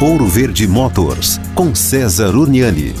Ouro Verde Motors, com César Uniani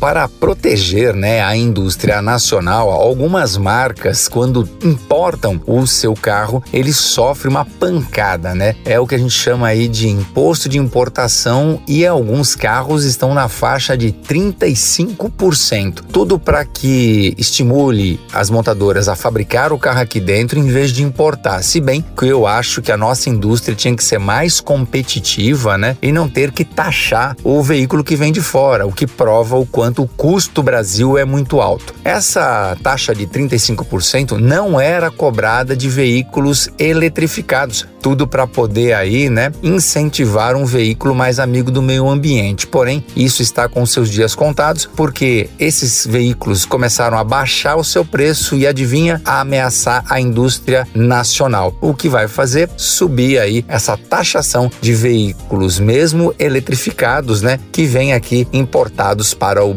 para proteger né, a indústria nacional, algumas marcas, quando importam o seu carro, eles sofrem uma pancada, né? É o que a gente chama aí de imposto de importação e alguns carros estão na faixa de 35%. Tudo para que estimule as montadoras a fabricar o carro aqui dentro em vez de importar. Se bem que eu acho que a nossa indústria tinha que ser mais competitiva, né? E não ter que taxar o veículo que vem de fora, o que prova o quanto enquanto o custo Brasil é muito alto. Essa taxa de 35% não era cobrada de veículos eletrificados, tudo para poder aí, né, incentivar um veículo mais amigo do meio ambiente. Porém, isso está com seus dias contados, porque esses veículos começaram a baixar o seu preço e adivinha, a ameaçar a indústria nacional. O que vai fazer subir aí essa taxação de veículos mesmo eletrificados, né, que vem aqui importados para o